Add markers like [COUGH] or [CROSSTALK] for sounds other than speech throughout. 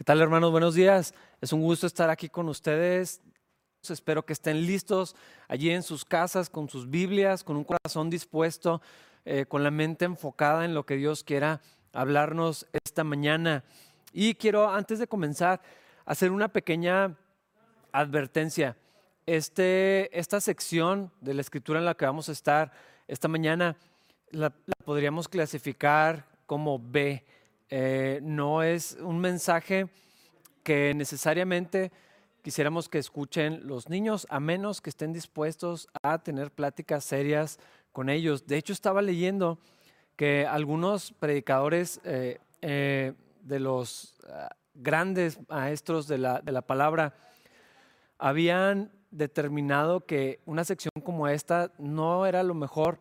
¿Qué tal hermanos? Buenos días. Es un gusto estar aquí con ustedes. Espero que estén listos allí en sus casas con sus Biblias, con un corazón dispuesto, eh, con la mente enfocada en lo que Dios quiera hablarnos esta mañana. Y quiero, antes de comenzar, hacer una pequeña advertencia. Este, esta sección de la escritura en la que vamos a estar esta mañana la podríamos clasificar como B eh, no es un mensaje que necesariamente quisiéramos que escuchen los niños, a menos que estén dispuestos a tener pláticas serias con ellos. De hecho, estaba leyendo que algunos predicadores eh, eh, de los ah, grandes maestros de la, de la palabra habían determinado que una sección como esta no era lo mejor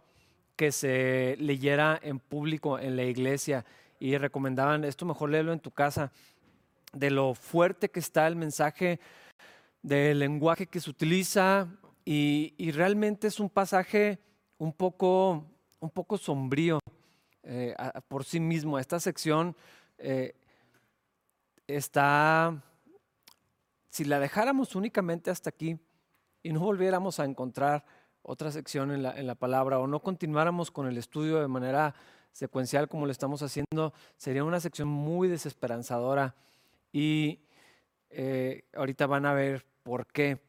que se leyera en público en la iglesia y recomendaban esto mejor léelo en tu casa, de lo fuerte que está el mensaje, del lenguaje que se utiliza y, realmente es un pasaje un poco, un poco sombrío eh, por sí mismo. Esta sección eh, está, si la dejáramos únicamente hasta aquí y no volviéramos a encontrar otra sección en la, en la palabra o no continuáramos con el estudio de manera secuencial como lo estamos haciendo, sería una sección muy desesperanzadora y eh, ahorita van a ver por qué.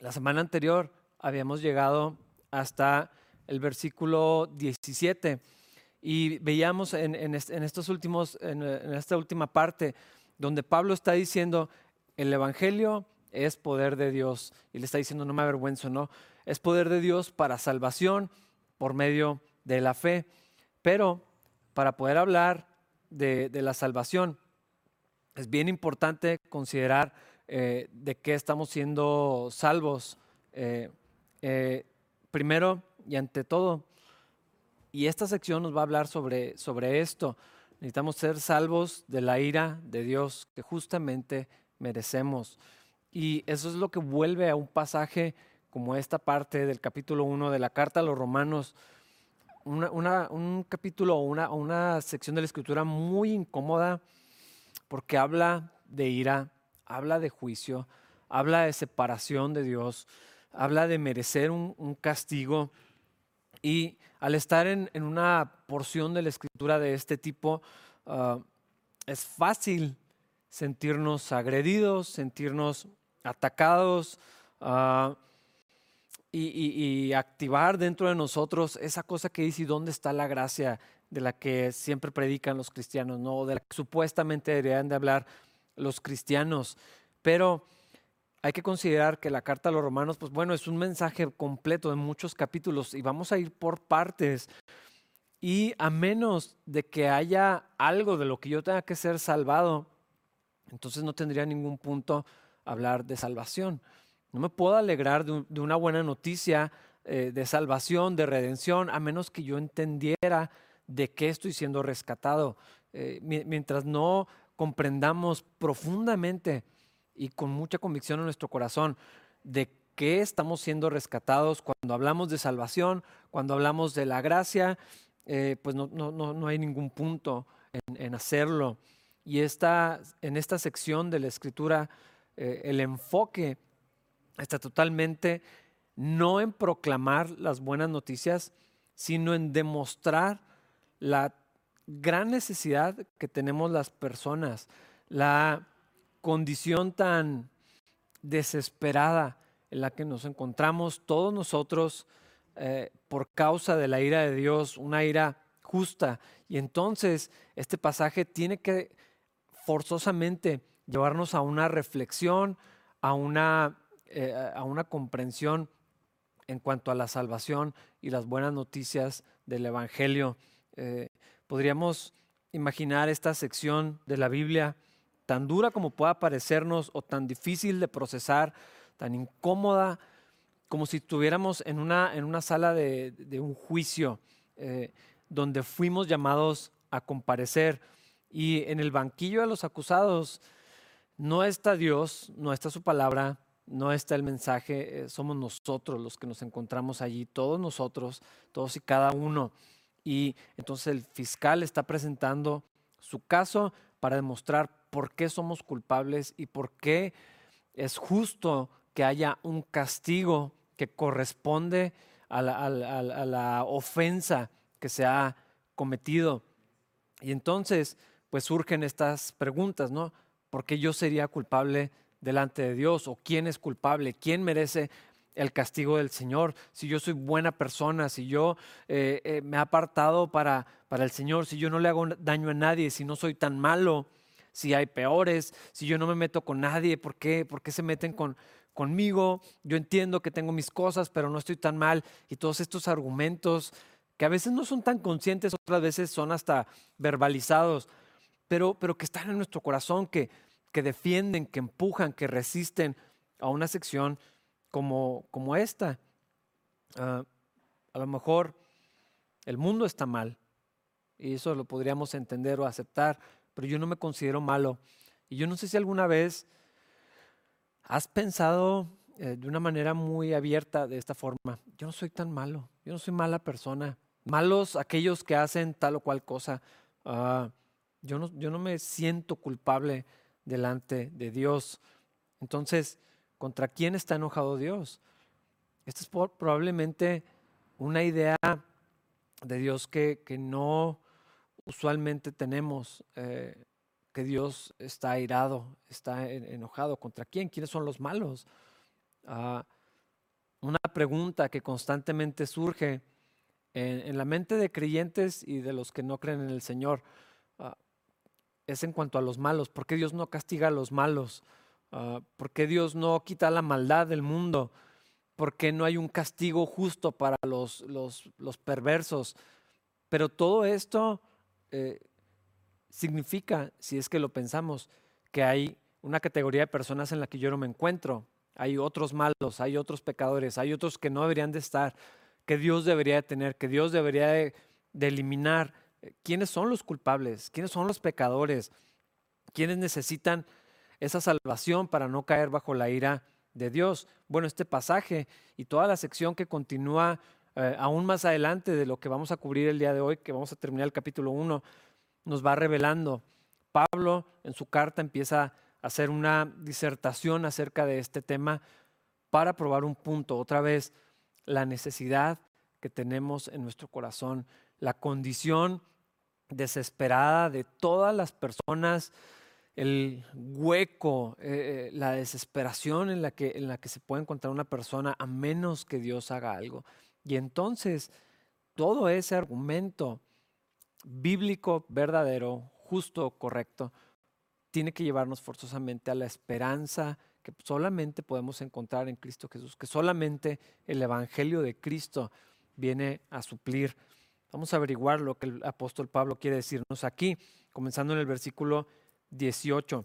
La semana anterior habíamos llegado hasta el versículo 17 y veíamos en, estos últimos, en, en esta última parte donde Pablo está diciendo el evangelio es poder de Dios y le está diciendo no me avergüenzo, no, es poder de Dios para salvación por medio de la fe. Pero para poder hablar de, la salvación, es bien importante considerar eh, de qué estamos siendo salvos. Eh, eh, primero y ante todo, y esta sección nos va a hablar sobre, sobre esto, necesitamos ser salvos de la ira de Dios que justamente merecemos. Y eso es lo que vuelve a un pasaje como esta parte del capítulo 1 de la carta a los romanos un capítulo o una, una sección de la escritura muy incómoda porque habla de ira, habla de juicio, habla de separación de Dios, habla de merecer un, castigo. Y al estar en, una porción de la escritura de este tipo, ah, es fácil sentirnos agredidos, sentirnos atacados. Uh, y, activar dentro de nosotros esa cosa que dice, ¿y dónde está la gracia de la que siempre predican los cristianos, ¿no? de la que supuestamente deberían de hablar los cristianos? Pero hay que considerar que la carta a los romanos, pues bueno, es un mensaje completo de muchos capítulos y vamos a ir por partes. Y a menos de que haya algo de lo que yo tenga que ser salvado, entonces no tendría ningún punto hablar de salvación. No me puedo alegrar de, una buena noticia eh, de salvación, de redención, a menos que yo entendiera de qué estoy siendo rescatado. Eh, mientras no comprendamos profundamente y con mucha convicción en nuestro corazón de qué estamos siendo rescatados cuando hablamos de salvación, cuando hablamos de la gracia, eh, pues no, no, no, hay ningún punto en, hacerlo. Y esta, en esta sección de la escritura, el enfoque está totalmente no en proclamar las buenas noticias, sino en demostrar la gran necesidad que tenemos las personas, la condición tan desesperada en la que nos encontramos todos nosotros eh, por causa de la ira de Dios, una ira justa. Y entonces este pasaje tiene que forzosamente llevarnos a una reflexión, a una eh, a una comprensión en cuanto a la salvación y las buenas noticias del Evangelio. Eh, podríamos imaginar esta sección de la Biblia tan dura como pueda parecernos o tan difícil de procesar, tan incómoda, como si estuviéramos en una, en una sala de, un juicio eh, donde fuimos llamados a comparecer y en el banquillo de los acusados no está Dios, no está su palabra, no está el mensaje, eh, somos nosotros los que nos encontramos allí, todos nosotros, todos y cada uno. Y entonces el fiscal está presentando su caso para demostrar por qué somos culpables y por qué es justo que haya un castigo que corresponde a la, ofensa que se ha cometido. Y entonces, pues surgen estas preguntas, ¿no? ¿Por qué yo sería culpable delante de Dios? ¿O quién es culpable? ¿Quién merece el castigo del Señor? Si yo soy buena persona, si yo eh, eh, me he apartado para, para el Señor, si yo no le hago daño a nadie, si no soy tan malo, si hay peores, si yo no me meto con nadie, ¿por qué, ¿Por qué se meten con, conmigo? Yo entiendo que tengo mis cosas, pero no estoy tan mal. Y todos estos argumentos que a veces no son tan conscientes, otras veces son hasta verbalizados, pero, pero que están en nuestro corazón, que, que defienden, que empujan, que resisten a una sección como, como esta. Ah, a lo mejor el mundo está mal y eso lo podríamos entender o aceptar, pero yo no me considero malo. Y yo no sé si alguna vez has pensado eh, de una manera muy abierta de esta forma, yo no soy tan malo, yo no soy mala persona. Malos aquellos que hacen tal o cual cosa. Ah, yo, no, yo no me siento culpable delante de Dios. Entonces, ¿contra quién está enojado Dios? Esta es probablemente una idea de Dios que, que no usualmente tenemos, eh, que Dios está airado, está enojado. ¿Contra quién? ¿Quiénes son los malos? Ah, una pregunta que constantemente surge en, la mente de creyentes y de los que no creen en el Señor es en cuanto a los malos. ¿Por qué Dios no castiga a los malos? Ah, ¿Por qué Dios no quita la maldad del mundo? ¿Por qué no hay un castigo justo para los, los, perversos? Pero todo esto eh, significa, si es que lo pensamos, que hay una categoría de personas en la que yo no me encuentro. Hay otros malos, hay otros pecadores, hay otros que no deberían de estar, que Dios debería de tener, que Dios debería de, eliminar. ¿Quiénes son los culpables? ¿Quiénes son los pecadores? ¿Quiénes necesitan esa salvación para no caer bajo la ira de Dios? Bueno, este pasaje y toda la sección que continúa eh, aún más adelante de lo que vamos a cubrir el día de hoy, que vamos a terminar el capítulo 1, nos va revelando. Pablo en su carta empieza a hacer una disertación acerca de este tema para probar un punto, otra vez, la necesidad que tenemos en nuestro corazón, la condición desesperada de todas las personas, el hueco, eh, eh, la desesperación en la, que, en la que se puede encontrar una persona a menos que Dios haga algo. Y entonces todo ese argumento bíblico, verdadero, justo, correcto, tiene que llevarnos forzosamente a la esperanza que solamente podemos encontrar en Cristo Jesús, que solamente el Evangelio de Cristo viene a suplir. Vamos a averiguar lo que el apóstol Pablo quiere decirnos aquí, comenzando en el versículo 18.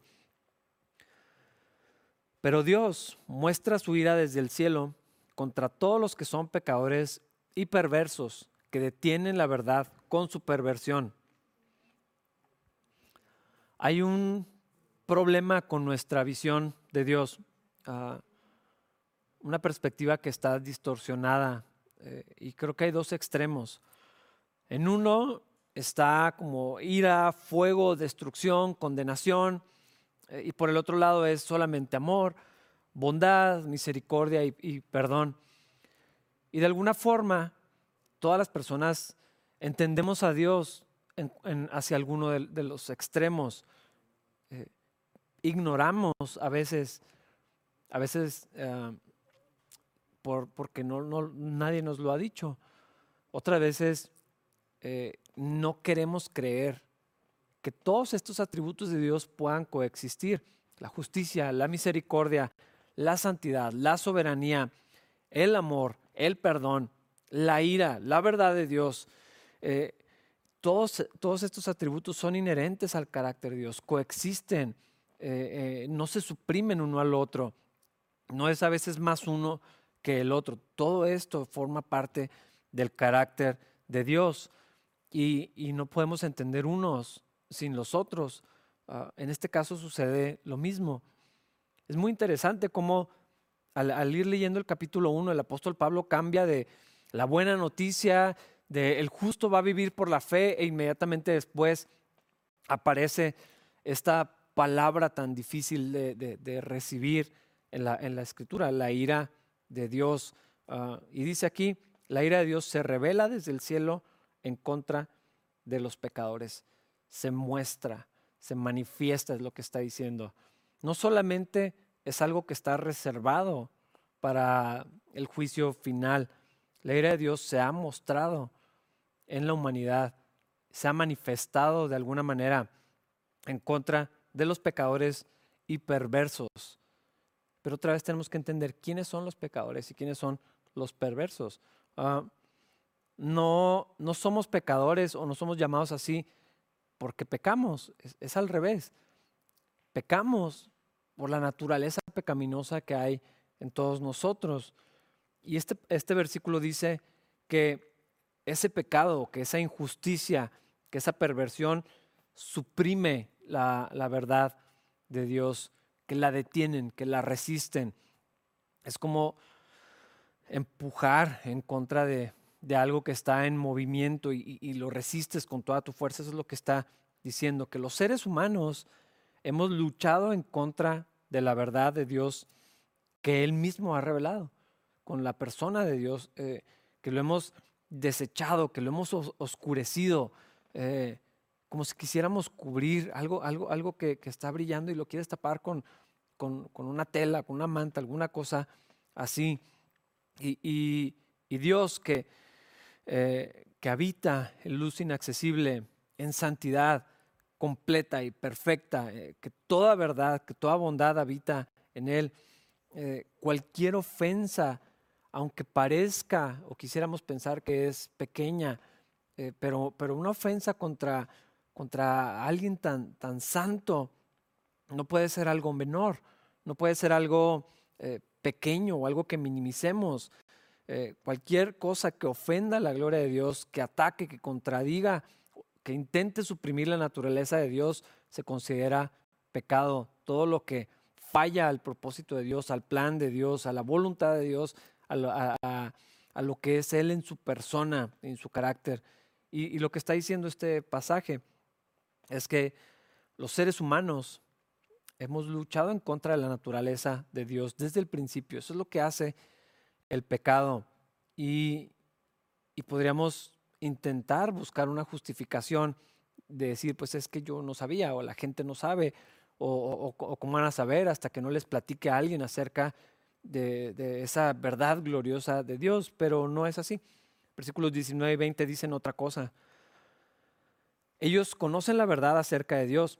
Pero Dios muestra su ira desde el cielo contra todos los que son pecadores y perversos, que detienen la verdad con su perversión. Hay un problema con nuestra visión de Dios, ah, una perspectiva que está distorsionada eh, y creo que hay dos extremos. En uno está como ira, fuego, destrucción, condenación, eh, y por el otro lado es solamente amor, bondad, misericordia y, perdón. Y de alguna forma, todas las personas entendemos a Dios hacia alguno de, los extremos. Eh, ignoramos a veces, a veces eh, por, porque no, nadie nos lo ha dicho. Otras veces eh, no queremos creer que todos estos atributos de Dios puedan coexistir. La justicia, la misericordia, la santidad, la soberanía, el amor, el perdón, la ira, la verdad de Dios. Eh, todos, todos, estos atributos son inherentes al carácter de Dios, coexisten, eh, no se suprimen uno al otro, no es a veces más uno que el otro. Todo esto forma parte del carácter de Dios y, no podemos entender unos sin los otros. Ah, en este caso sucede lo mismo. Es muy interesante cómo al, ir leyendo el capítulo 1, el apóstol Pablo cambia de la buena noticia de el justo va a vivir por la fe e inmediatamente después aparece esta palabra tan difícil de, recibir en la, en la, escritura, la ira de Dios. Ah, y dice aquí, la ira de Dios se revela desde el cielo en contra de los pecadores. Se muestra, se manifiesta, es lo que está diciendo. No solamente es algo que está reservado para el juicio final. La ira de Dios se ha mostrado en la humanidad, se ha manifestado de alguna manera en contra de los pecadores y perversos. Pero otra vez tenemos que entender quiénes son los pecadores y quiénes son los perversos. Ah, no, no somos pecadores o no somos llamados así porque pecamos, es al revés. Pecamos por la naturaleza pecaminosa que hay en todos nosotros. Y este, este versículo dice que ese pecado, que esa injusticia, que esa perversión suprime la, verdad de Dios, que la detienen, que la resisten. Es como empujar en contra de, algo que está en movimiento y, y, lo resistes con toda tu fuerza. Eso es lo que está diciendo, que los seres humanos hemos luchado en contra de la verdad de Dios que Él mismo ha revelado, con la persona de Dios, eh, que lo hemos desechado, que lo hemos oscurecido, eh, como si quisiéramos cubrir algo, algo, algo que, está brillando y lo quieres tapar con, con, una tela, con una manta, alguna cosa así. Y, Dios que, eh, que habita en luz inaccesible, en santidad completa y perfecta, que toda verdad, que toda bondad habita en Él. Eh, cualquier ofensa, aunque parezca o quisiéramos pensar que es pequeña, eh, pero, pero una ofensa contra, contra alguien tan, tan santo no puede ser algo menor, no puede ser algo eh, pequeño o algo que minimicemos. Cualquier cosa que ofenda la gloria de Dios, que ataque, que contradiga, que intente suprimir la naturaleza de Dios, se considera pecado. Todo lo que falla al propósito de Dios, al plan de Dios, a la voluntad de Dios, a lo, que es Él en su persona, en su carácter. Y, lo que está diciendo este pasaje es que los seres humanos hemos luchado en contra de la naturaleza de Dios desde el principio. Eso es lo que hace el pecado. Y, y podríamos intentar buscar una justificación de decir, pues es que yo no sabía o la gente no sabe o, cómo van a saber hasta que no les platique a alguien acerca de, esa verdad gloriosa de Dios, pero no es así. Versículos 19 y 20 dicen otra cosa. Ellos conocen la verdad acerca de Dios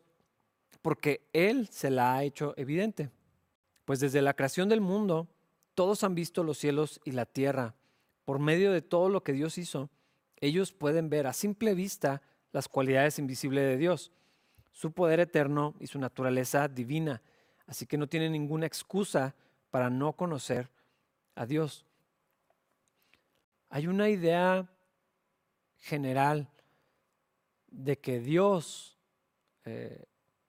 porque Él se la ha hecho evidente. Pues desde la creación del mundo, todos han visto los cielos y la tierra. Por medio de todo lo que Dios hizo, ellos pueden ver a simple vista las cualidades invisibles de Dios su poder eterno y su naturaleza divina. Así que no tiene ninguna excusa para no conocer a Dios. Hay una idea general de que Dios, eh,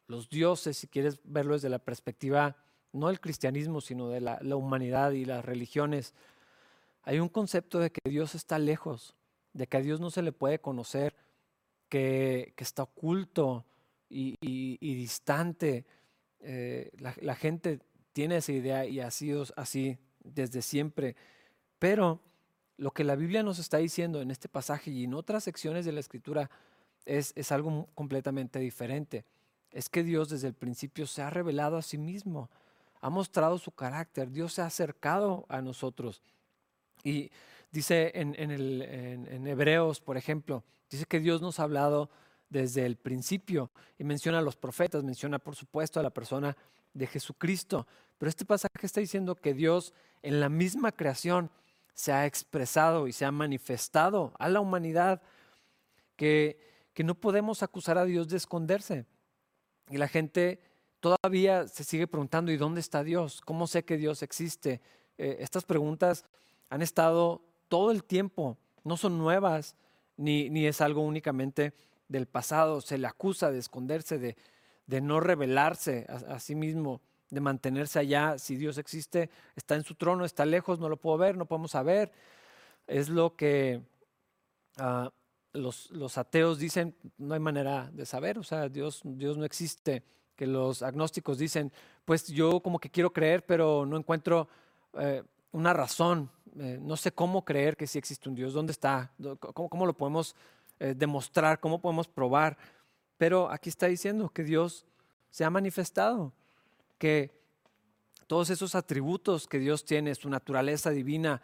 los dioses, si quieres verlo desde la perspectiva no del cristianismo, sino de la, humanidad y las religiones, hay un concepto de que Dios está lejos, de que a Dios no se le puede conocer, que, que está oculto, y, distante. Eh, la, gente tiene esa idea y ha sido así desde siempre. Pero lo que la Biblia nos está diciendo en este pasaje y en otras secciones de la Escritura es, es algo completamente diferente. Es que Dios desde el principio se ha revelado a sí mismo, ha mostrado su carácter, Dios se ha acercado a nosotros. Y dice en, Hebreos, por ejemplo, dice que Dios nos ha hablado desde el principio y menciona a los profetas, menciona por supuesto a la persona de Jesucristo. Pero este pasaje está diciendo que Dios en la misma creación se ha expresado y se ha manifestado a la humanidad, que, que no podemos acusar a Dios de esconderse. Y la gente todavía se sigue preguntando, ¿y dónde está Dios? ¿Cómo sé que Dios existe? Eh, estas preguntas han estado todo el tiempo, no son nuevas, ni, ni es algo únicamente del pasado, se le acusa de esconderse, de, de no revelarse a, sí mismo, de mantenerse allá. Si Dios existe, está en su trono, está lejos, no lo puedo ver, no podemos saber. Es lo que ah, los, los, ateos dicen, no hay manera de saber, o sea, Dios, Dios no existe. Que los agnósticos dicen, pues yo como que quiero creer, pero no encuentro eh, una razón, eh, no sé cómo creer que sí existe un Dios, dónde está, cómo, cómo lo podemos eh, demostrar, cómo podemos probar. Pero aquí está diciendo que Dios se ha manifestado, que todos esos atributos que Dios tiene, su naturaleza divina,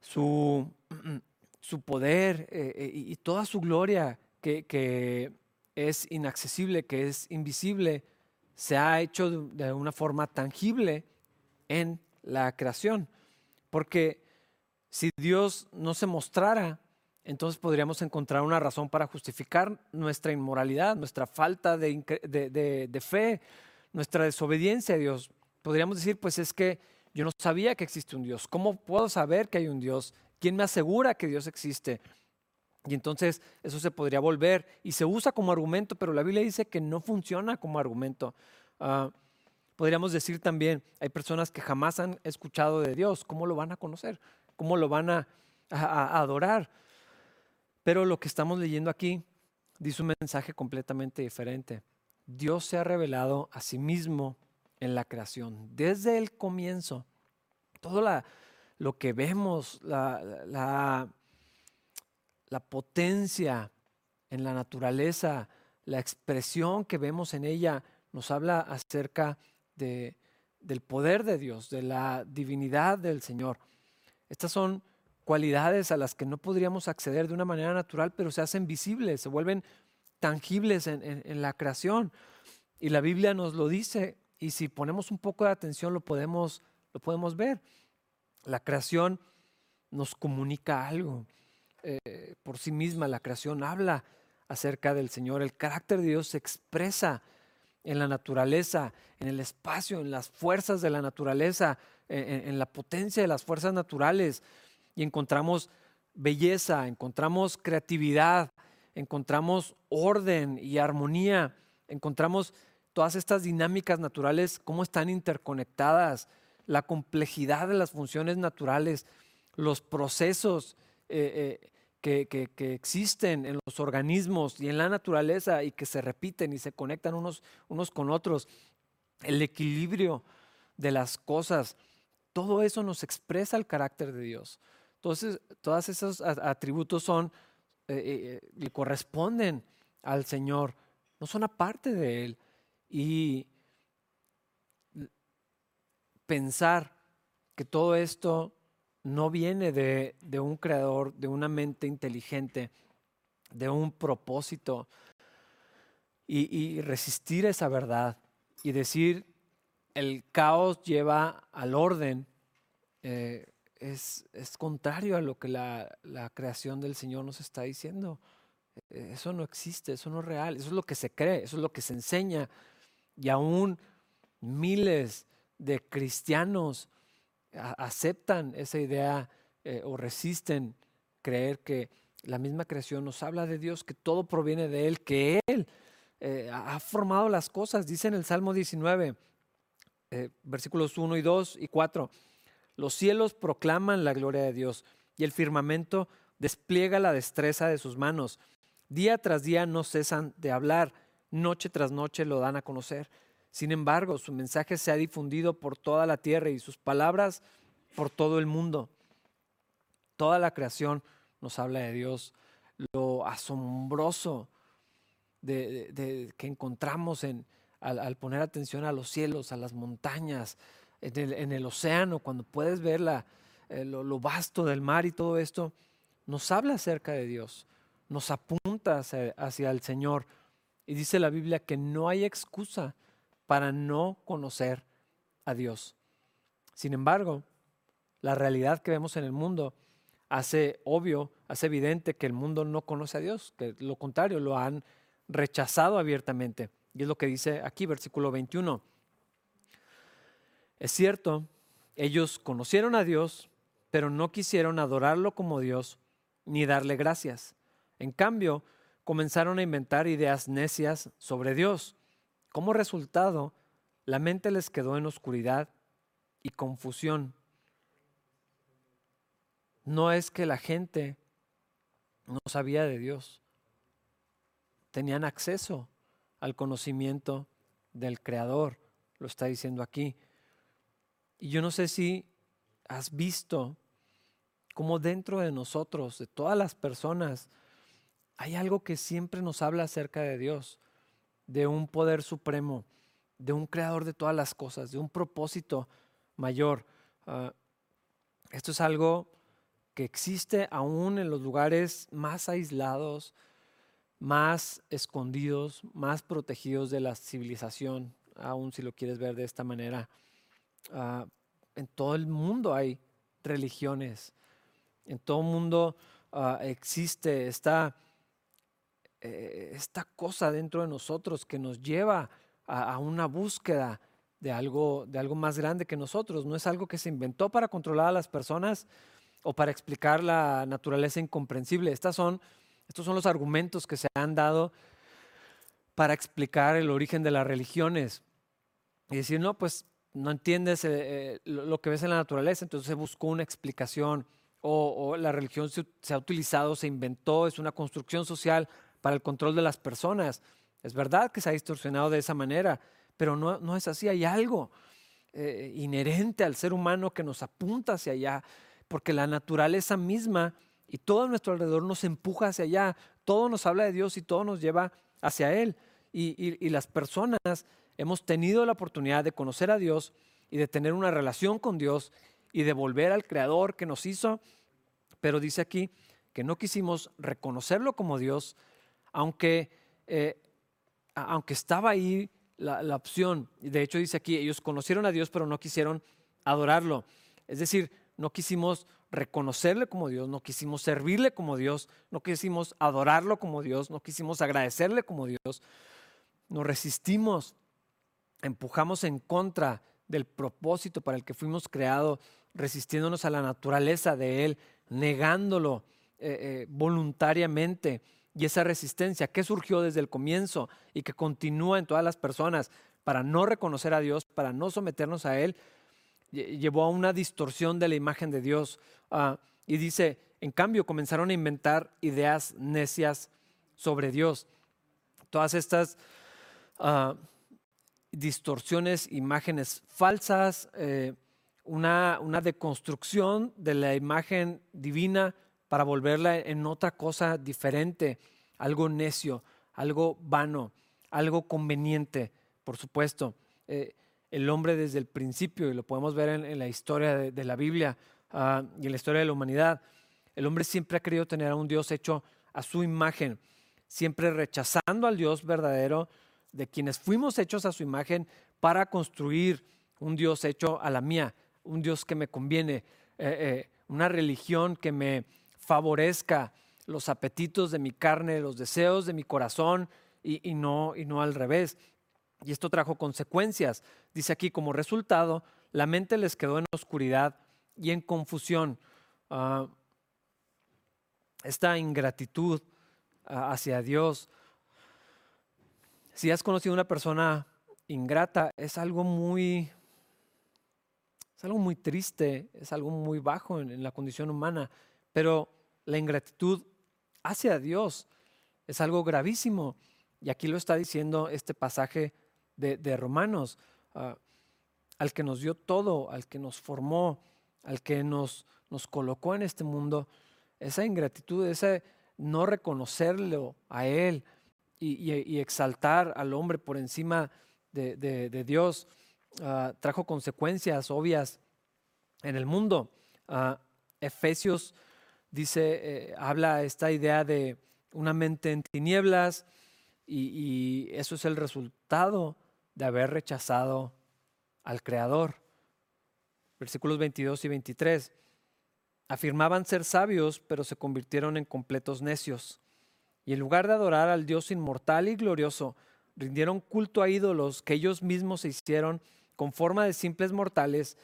su, [CLEARS THROAT] su poder y toda su gloria que, es inaccesible, que es invisible, se ha hecho de una forma tangible en la creación. Porque si Dios no se mostrara, entonces podríamos encontrar una razón para justificar nuestra inmoralidad, nuestra falta de, fe, nuestra desobediencia a Dios. Podríamos decir, pues es que yo no sabía que existe un Dios. ¿Cómo puedo saber que hay un Dios? ¿Quién me asegura que Dios existe? Y entonces eso se podría volver y se usa como argumento, pero la Biblia dice que no funciona como argumento. Ah, podríamos decir también, hay personas que jamás han escuchado de Dios. ¿Cómo lo van a conocer? ¿Cómo lo van a adorar? Pero lo que estamos leyendo aquí dice un mensaje completamente diferente. Dios se ha revelado a sí mismo en la creación, desde el comienzo. Todo lo que vemos, la, la, potencia en la naturaleza, la expresión que vemos en ella, nos habla acerca de, del poder de Dios, de la divinidad del Señor. Estas son cualidades a las que no podríamos acceder de una manera natural, pero se hacen visibles, se vuelven tangibles en, la creación. Y la Biblia nos lo dice, y si ponemos un poco de atención lo podemos, lo podemos ver. La creación nos comunica algo. Eh, por sí misma la creación habla acerca del Señor. El carácter de Dios se expresa en la naturaleza, en el espacio, en las fuerzas de la naturaleza, en la potencia de las fuerzas naturales y encontramos belleza, encontramos creatividad, encontramos orden y armonía, encontramos todas estas dinámicas naturales, cómo están interconectadas, la complejidad de las funciones naturales, los procesos eh, eh, que, existen en los organismos y en la naturaleza y que se repiten y se conectan unos, unos con otros, el equilibrio de las cosas, todo eso nos expresa el carácter de Dios. Entonces, todos esos atributos son, eh, eh, corresponden al Señor, no son aparte de Él. Y pensar que todo esto no viene de, un creador, de una mente inteligente, de un propósito, y, resistir esa verdad y decir el caos lleva al orden, es, contrario a lo que la, creación del Señor nos está diciendo. E, eso no existe, eso no es real, eso es lo que se cree, eso es lo que se enseña. Y aún miles de cristianos aceptan esa idea eh, o resisten creer que la misma creación nos habla de Dios, que todo proviene de Él, que Él eh, ha formado las cosas. Dice en el Salmo 19, eh, versículos 1 y 2 y 4. Los cielos proclaman la gloria de Dios y el firmamento despliega la destreza de sus manos. Día tras día no cesan de hablar, noche tras noche lo dan a conocer. Sin embargo, su mensaje se ha difundido por toda la tierra y sus palabras por todo el mundo. Toda la creación nos habla de Dios, lo asombroso de, que encontramos en, al poner atención a los cielos, a las montañas, en el, océano, cuando puedes ver eh, lo, vasto del mar y todo esto, nos habla acerca de Dios, nos apunta hacia, el Señor. Y dice la Biblia que no hay excusa para no conocer a Dios. Sin embargo, la realidad que vemos en el mundo hace obvio, hace evidente que el mundo no conoce a Dios, que lo contrario, lo han rechazado abiertamente. Y es lo que dice aquí, versículo 21. Es cierto, ellos conocieron a Dios, pero no quisieron adorarlo como Dios ni darle gracias. En cambio, comenzaron a inventar ideas necias sobre Dios. Como resultado, la mente les quedó en oscuridad y confusión. No es que la gente no sabía de Dios. Tenían acceso al conocimiento del Creador, lo está diciendo aquí. Y yo no sé si has visto cómo dentro de nosotros, de todas las personas, hay algo que siempre nos habla acerca de Dios, de un poder supremo, de un creador de todas las cosas, de un propósito mayor. Ah, esto es algo que existe aún en los lugares más aislados, más escondidos, más protegidos de la civilización, aún si lo quieres ver de esta manera. Ah, en todo el mundo hay religiones, en todo el mundo ah, existe esta, eh, esta cosa dentro de nosotros que nos lleva a, una búsqueda de algo, de algo más grande que nosotros. No es algo que se inventó para controlar a las personas o para explicar la naturaleza incomprensible. Estas son, estos son los argumentos que se han dado para explicar el origen de las religiones. Y decir, no, pues no entiendes eh, eh, lo que ves en la naturaleza, entonces se buscó una explicación. O, la religión se, ha utilizado, se inventó, es una construcción social para el control de las personas. Es verdad que se ha distorsionado de esa manera, pero no, no es así. Hay algo eh, inherente al ser humano que nos apunta hacia allá, porque la naturaleza misma y todo nuestro alrededor nos empuja hacia allá. Todo nos habla de Dios y todo nos lleva hacia Él. y las personas hemos tenido la oportunidad de conocer a Dios y de tener una relación con Dios y de volver al Creador que nos hizo, pero dice aquí que no quisimos reconocerlo como Dios, aunque, eh, aunque estaba ahí la, opción. De hecho dice aquí, ellos conocieron a Dios, pero no quisieron adorarlo. Es decir, no quisimos reconocerle como Dios, no quisimos servirle como Dios, no quisimos adorarlo como Dios, no quisimos agradecerle como Dios. Nos resistimos empujamos en contra del propósito para el que fuimos creados, resistiéndonos a la naturaleza de Él, negándolo eh, eh, voluntariamente. Y esa resistencia que surgió desde el comienzo y que continúa en todas las personas para no reconocer a Dios, para no someternos a Él, llevó a una distorsión de la imagen de Dios. Ah, y dice, en cambio, comenzaron a inventar ideas necias sobre Dios. Todas estas uh, distorsiones, imágenes falsas, eh, una, una, deconstrucción de la imagen divina para volverla en otra cosa diferente, algo necio, algo vano, algo conveniente, por supuesto. Eh, el hombre desde el principio, y lo podemos ver en, la historia de, la Biblia uh, y en la historia de la humanidad, el hombre siempre ha querido tener a un Dios hecho a su imagen, siempre rechazando al Dios verdadero, de quienes fuimos hechos a su imagen para construir un Dios hecho a la mía, un Dios que me conviene, eh, eh, una religión que me favorezca los apetitos de mi carne, los deseos de mi corazón y, no, y no al revés. Y esto trajo consecuencias. Dice aquí, como resultado, la mente les quedó en oscuridad y en confusión. Ah, esta ingratitud ah, hacia Dios si has conocido a una persona ingrata, es algo muy, es algo muy triste, es algo muy bajo en, la condición humana, pero la ingratitud hacia Dios es algo gravísimo. Y aquí lo está diciendo este pasaje de, Romanos, ah, al que nos dio todo, al que nos formó, al que nos, nos colocó en este mundo, esa ingratitud, ese no reconocerlo a Él, y, exaltar al hombre por encima de, Dios ah, trajo consecuencias obvias en el mundo. Ah, Efesios dice, eh, habla esta idea de una mente en tinieblas y, y eso es el resultado de haber rechazado al Creador. Versículos 22 y 23. Afirmaban ser sabios, pero se convirtieron en completos necios y en lugar de adorar al Dios inmortal y glorioso, rindieron culto a ídolos que ellos mismos se hicieron con forma de simples mortales,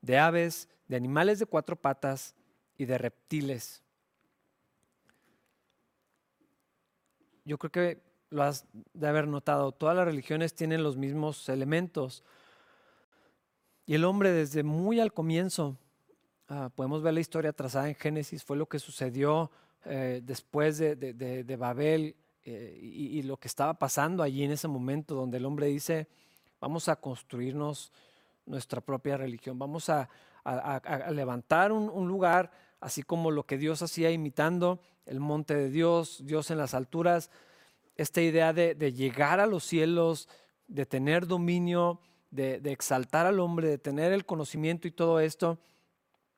de aves, de animales de cuatro patas y de reptiles. Yo creo que lo has de haber notado, todas las religiones tienen los mismos elementos. Y el hombre desde muy al comienzo, ah, podemos ver la historia trazada en Génesis, fue lo que sucedió eh, después de, Babel eh, y, lo que estaba pasando allí en ese momento donde el hombre dice, vamos a construirnos nuestra propia religión, vamos a, levantar un, lugar, así como lo que Dios hacía imitando el monte de Dios, Dios en las alturas, esta idea de, llegar a los cielos, de tener dominio, de, exaltar al hombre, de tener el conocimiento y todo esto,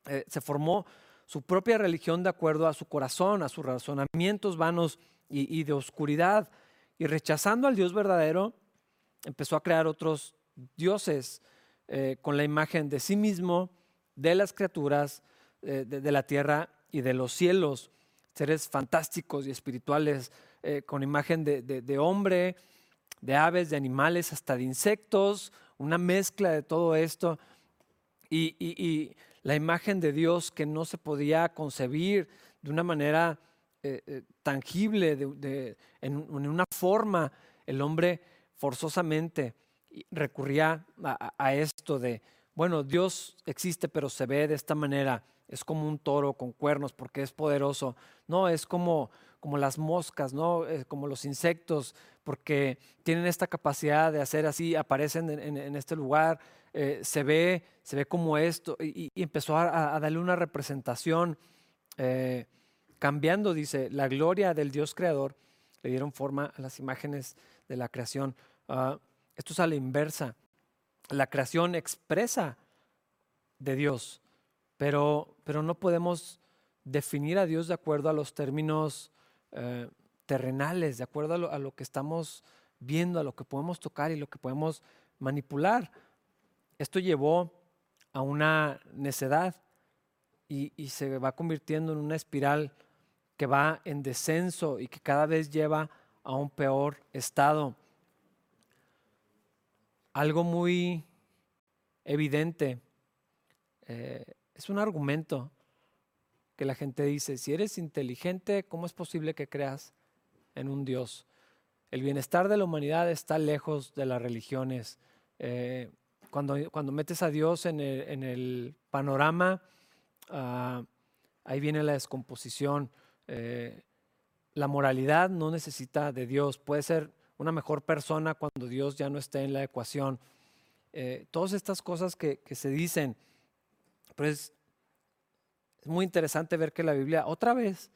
eh, se formó su propia religión de acuerdo a su corazón, a sus razonamientos vanos y, de oscuridad. Y rechazando al Dios verdadero, empezó a crear otros dioses eh, con la imagen de sí mismo, de las criaturas, eh, de, la tierra y de los cielos, seres fantásticos y espirituales, eh, con imagen de, hombre, de aves, de animales, hasta de insectos, una mezcla de todo esto. y, la imagen de Dios que no se podía concebir de una manera eh, tangible, en, una forma, el hombre forzosamente recurría a, esto de, bueno, Dios existe pero se ve de esta manera, es como un toro con cuernos porque es poderoso, no, es como, como las moscas, ¿no? como los insectos, porque tienen esta capacidad de hacer así, aparecen en este lugar, eh, se, ve, se ve como esto, y, empezó a, darle una representación, eh, cambiando, dice, la gloria del Dios creador, le dieron forma a las imágenes de la creación. Ah, esto es a la inversa. La creación expresa de Dios, pero, pero no podemos definir a Dios de acuerdo a los términos eh, terrenales, de acuerdo a lo, a lo, que estamos viendo, a lo que podemos tocar y lo que podemos manipular. Esto llevó a una necedad y, se va convirtiendo en una espiral que va en descenso y que cada vez lleva a un peor estado. Algo muy evidente eh, es un argumento que la gente dice, si eres inteligente, ¿cómo es posible que creas en un Dios? El bienestar de la humanidad está lejos de las religiones. Eh, cuando, metes a Dios en el, panorama, ah, ahí viene la descomposición. Eh, la moralidad no necesita de Dios. Puede ser una mejor persona cuando Dios ya no esté en la ecuación. Eh, todas estas cosas que, se dicen, pero es, muy interesante ver que la Biblia otra vez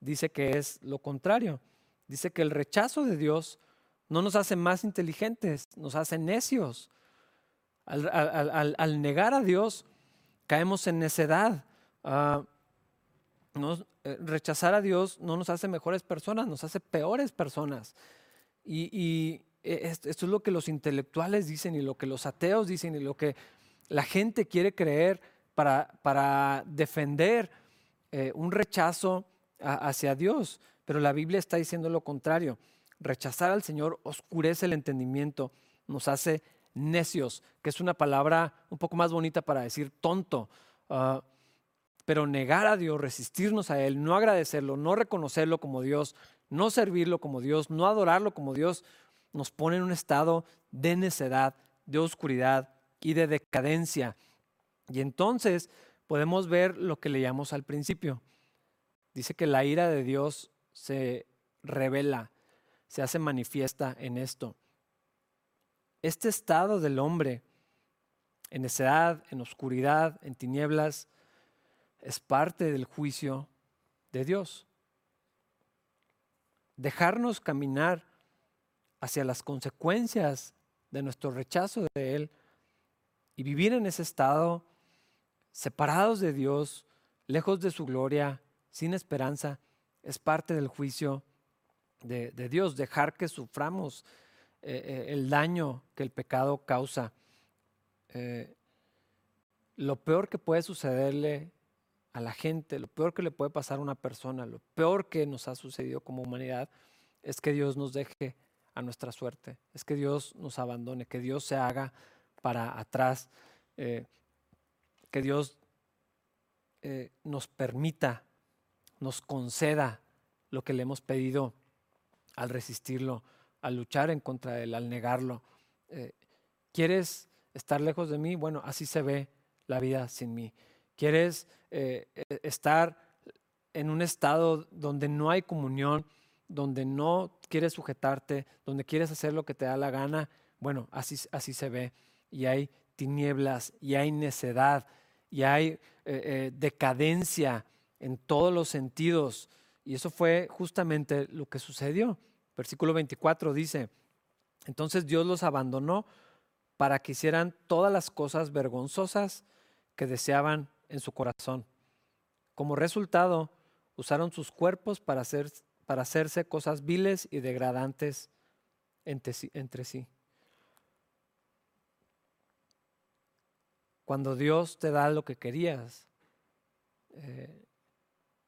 dice que es lo contrario. Dice que el rechazo de Dios no nos hace más inteligentes, nos hace necios. Al, negar a Dios, caemos en necedad. Eh, rechazar a Dios no nos hace mejores personas, nos hace peores personas. Y, e, esto, es lo que los intelectuales dicen y lo que los ateos dicen y lo que la gente quiere creer para, defender eh, un rechazo hacia Dios. Pero la Biblia está diciendo lo contrario. Rechazar al Señor oscurece el entendimiento, nos hace necios, que es una palabra un poco más bonita para decir tonto. Ah, pero negar a Dios, resistirnos a Él, no agradecerlo, no reconocerlo como Dios, no servirlo como Dios, no adorarlo como Dios, nos pone en un estado de necedad, de oscuridad y de decadencia. Y entonces podemos ver lo que leíamos al principio. Dice que la ira de Dios se revela, se hace manifiesta en esto. Este estado del hombre en necedad, en oscuridad, en tinieblas, es parte del juicio de Dios. Dejarnos caminar hacia las consecuencias de nuestro rechazo de Él y vivir en ese estado separados de Dios, lejos de su gloria, sin esperanza, es parte del juicio de, de Dios. Dejar que suframos eh, eh, el daño que el pecado causa. Eh, lo peor que puede sucederle a la gente, lo peor que le puede pasar a una persona, lo peor que nos ha sucedido como humanidad es que Dios nos deje a nuestra suerte, es que Dios nos abandone, que Dios se haga para atrás, que Dios nos permita, nos conceda lo que le hemos pedido al resistirlo al luchar en contra de él, al negarlo. Eh, ¿Quieres estar lejos de mí? Bueno, así se ve la vida sin mí. ¿Quieres eh, e, estar en un estado donde no hay comunión, donde no quieres sujetarte, donde quieres hacer lo que te da la gana, bueno, así, así se ve. Y hay tinieblas, y hay necedad, y hay eh, eh, decadencia en todos los sentidos. Y eso fue justamente lo que sucedió. Versículo 24 dice, entonces Dios los abandonó para que hicieran todas las cosas vergonzosas que deseaban en su corazón. Como resultado, usaron sus cuerpos para, hacer, para hacerse cosas viles y degradantes entre sí. Cuando Dios te da lo que querías, eh,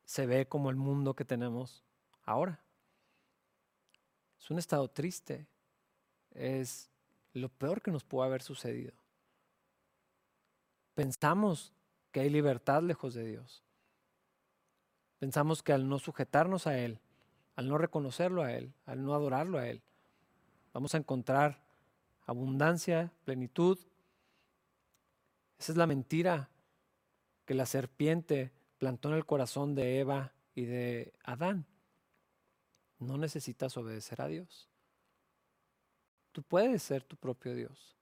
se ve como el mundo que tenemos ahora. Es un estado triste. Es lo peor que nos pudo haber sucedido. Pensamos que hay libertad lejos de Dios. Pensamos que al no sujetarnos a Él, al no reconocerlo a Él, al no adorarlo a Él, vamos a encontrar abundancia, plenitud. Esa es la mentira que la serpiente plantó en el corazón de Eva y de Adán. No necesitas obedecer a Dios. Tú puedes ser tu propio Dios.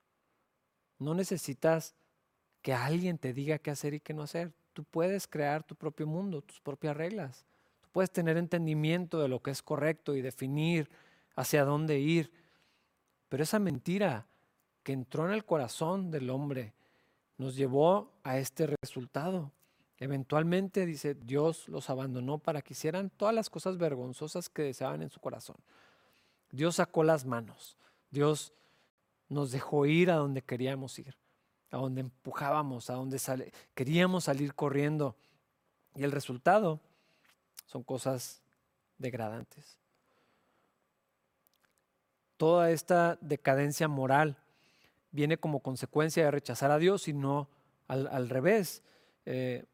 No necesitas que alguien te diga qué hacer y qué no hacer. Tú puedes crear tu propio mundo, tus propias reglas. Tú puedes tener entendimiento de lo que es correcto y definir hacia dónde ir. Pero esa mentira que entró en el corazón del hombre nos llevó a este resultado. Eventualmente, dice, Dios los abandonó para que hicieran todas las cosas vergonzosas que deseaban en su corazón. Dios sacó las manos. Dios nos dejó ir a donde queríamos ir a donde empujábamos, a donde queríamos salir corriendo. Y el resultado son cosas degradantes. Toda esta decadencia moral viene como consecuencia de rechazar a Dios y no al, revés. Eh,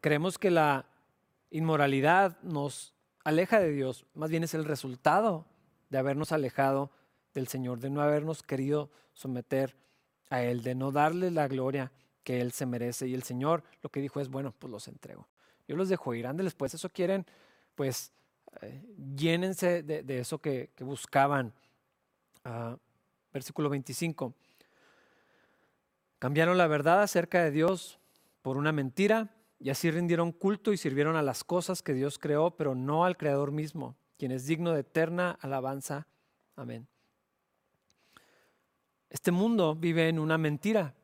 creemos que la inmoralidad nos aleja de Dios, más bien es el resultado de habernos alejado del Señor, de no habernos querido someter a Él, de no darle la gloria que Él se merece. Y el Señor lo que dijo es, bueno, pues los entrego. Yo los dejo ir, ándeles, pues eso quieren, pues eh, llénense de, eso que, buscaban. Ah, versículo 25. Cambiaron la verdad acerca de Dios por una mentira y así rindieron culto y sirvieron a las cosas que Dios creó, pero no al Creador mismo, quien es digno de eterna alabanza. Amén. Este mundo vive en una mentira.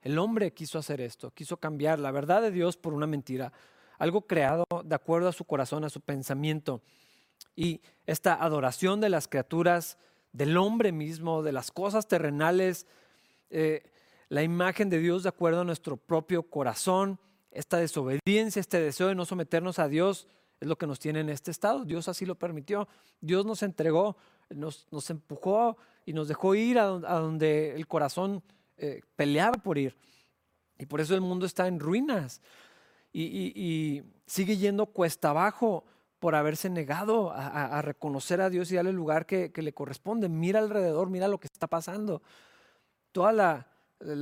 El hombre quiso hacer esto, quiso cambiar la verdad de Dios por una mentira, algo creado de acuerdo a su corazón, a su pensamiento. Y esta adoración de las criaturas, del hombre mismo, de las cosas terrenales, eh, la imagen de Dios de acuerdo a nuestro propio corazón, esta desobediencia, este deseo de no someternos a Dios, es lo que nos tiene en este estado. Dios así lo permitió. Dios nos entregó, nos, empujó y nos dejó ir a, donde el corazón eh, peleaba por ir. Y por eso el mundo está en ruinas y, sigue yendo cuesta abajo por haberse negado a, reconocer a Dios y darle el lugar que, le corresponde. Mira alrededor, mira lo que está pasando. Toda la,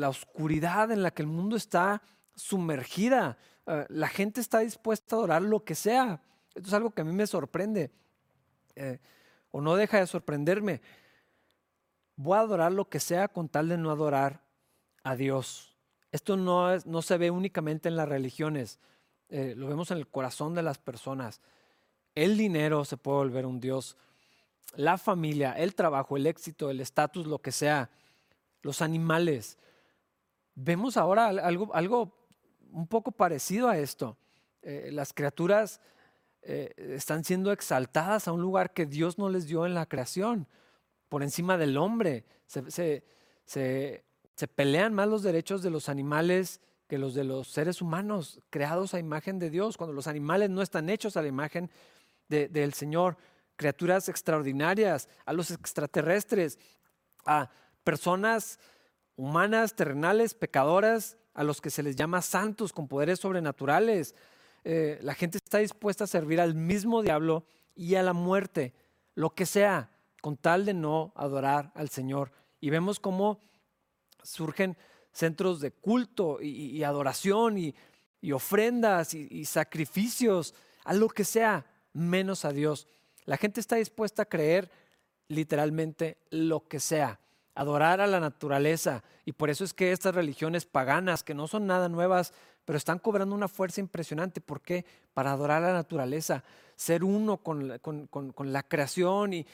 oscuridad en la que el mundo está sumergida. Eh, la gente está dispuesta a adorar lo que sea. Esto es algo que a mí me sorprende. Eh, o no deja de sorprenderme voy a adorar lo que sea con tal de no adorar a Dios. Esto no, no se ve únicamente en las religiones, eh, lo vemos en el corazón de las personas. El dinero se puede volver un Dios, la familia, el trabajo, el éxito, el estatus, lo que sea, los animales. Vemos ahora algo, algo un poco parecido a esto. Eh, las criaturas eh, están siendo exaltadas a un lugar que Dios no les dio en la creación por encima del hombre. Se, pelean más los derechos de los animales que los de los seres humanos creados a imagen de Dios, cuando los animales no están hechos a la imagen del Señor. Criaturas extraordinarias, a los extraterrestres, a personas humanas, terrenales, pecadoras, a los que se les llama santos con poderes sobrenaturales. Eh, la gente está dispuesta a servir al mismo diablo y a la muerte, lo que sea, con tal de no adorar al Señor. Y vemos cómo surgen centros de culto y, adoración y y ofrendas y, sacrificios, a lo que sea, menos a Dios. La gente está dispuesta a creer literalmente lo que sea, adorar a la naturaleza. Y por eso es que estas religiones paganas, que no son nada nuevas, pero están cobrando una fuerza impresionante. ¿Por qué? Para adorar a la naturaleza, ser uno con, la creación y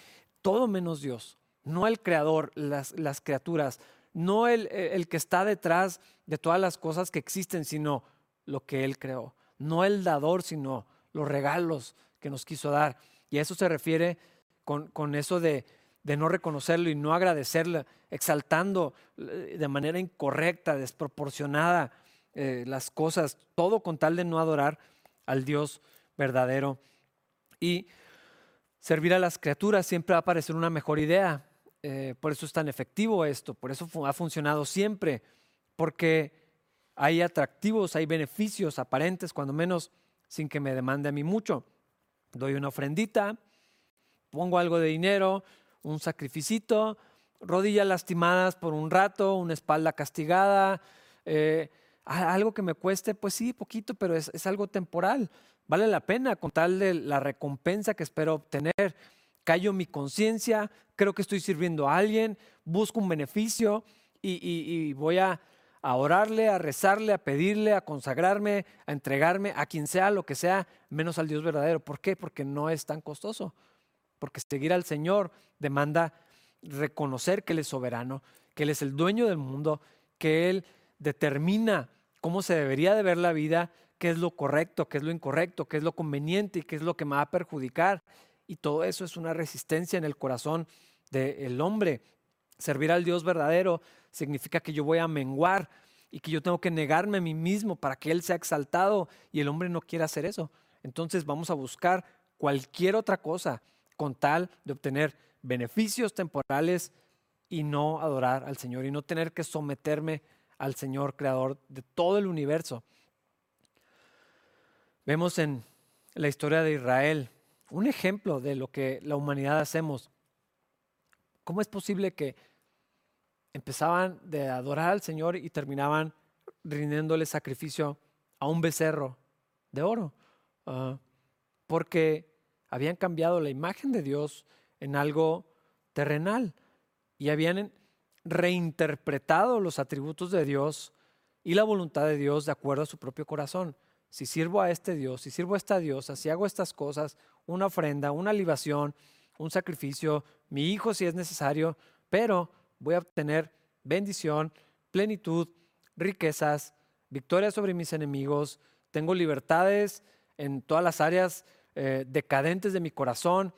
todo menos Dios. No el creador, las, las criaturas, no el, el que está detrás de todas las cosas que existen, sino lo que Él creó. No el dador, sino los regalos que nos quiso dar. Y a eso se refiere con, con eso de, de no reconocerlo y no agradecerle, exaltando eh, de manera incorrecta, desproporcionada eh, las cosas, todo con tal de no adorar al Dios verdadero. Y servir a las criaturas siempre va a parecer una mejor idea. Eh, por eso es tan efectivo esto, por eso ha funcionado siempre, porque hay atractivos, hay beneficios aparentes, cuando menos sin que me demande a mí mucho. Doy una ofrendita, pongo algo de dinero, un sacrificito, rodillas lastimadas por un rato, una espalda castigada, eh, algo que me cueste, pues sí, poquito, pero es, algo temporal. Vale la pena con tal de la recompensa que espero obtener. Callo mi conciencia, creo que estoy sirviendo a alguien, busco un beneficio y, y, voy a, a, orarle, a rezarle, a pedirle, a consagrarme, a entregarme a quien sea, lo que sea, menos al Dios verdadero. ¿Por qué? Porque no es tan costoso. Porque seguir al Señor demanda reconocer que Él es soberano, que Él es el dueño del mundo, que Él determina cómo se debería de ver la vida, qué es lo correcto, qué es lo incorrecto, qué es lo conveniente y qué es lo que me va a perjudicar. Y todo eso es una resistencia en el corazón del hombre. Servir al Dios verdadero significa que yo voy a menguar y que yo tengo que negarme a mí mismo para que Él sea exaltado y el hombre no quiere hacer eso. Entonces vamos a buscar cualquier otra cosa con tal de obtener beneficios temporales y no adorar al Señor y no tener que someterme al Señor creador de todo el universo. Vemos en la historia de Israel un ejemplo de lo que la humanidad hacemos. ¿Cómo es posible que empezaban de adorar al Señor y terminaban rindiéndole sacrificio a un becerro de oro? Ah, porque habían cambiado la imagen de Dios en algo terrenal y habían reinterpretado los atributos de Dios y la voluntad de Dios de acuerdo a su propio corazón. Si sirvo a este Dios, si sirvo a esta diosa, si hago estas cosas, una ofrenda, una libación, un sacrificio, mi hijo si es necesario, pero voy a obtener bendición, plenitud, riquezas, victoria sobre mis enemigos, tengo libertades en todas las áreas eh, decadentes de mi corazón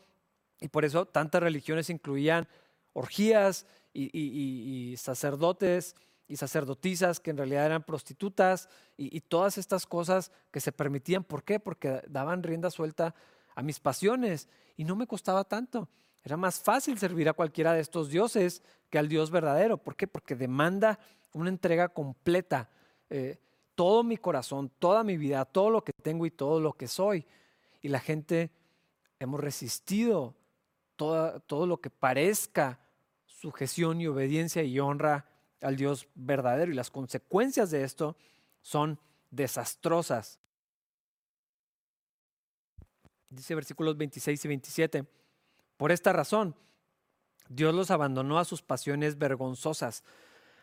y por eso tantas religiones incluían orgías y, sacerdotes y sacerdotisas que en realidad eran prostitutas y, todas estas cosas que se permitían. ¿Por qué? Porque daban rienda suelta a mis pasiones y no me costaba tanto. Era más fácil servir a cualquiera de estos dioses que al Dios verdadero. ¿Por qué? Porque demanda una entrega completa. Eh, todo mi corazón, toda mi vida, todo lo que tengo y todo lo que soy. Y la gente hemos resistido todo lo que parezca sujeción y obediencia y honra al Dios verdadero. Y las consecuencias de esto son desastrosas. Dice versículos 26 y 27. Por esta razón, Dios los abandonó a sus pasiones vergonzosas.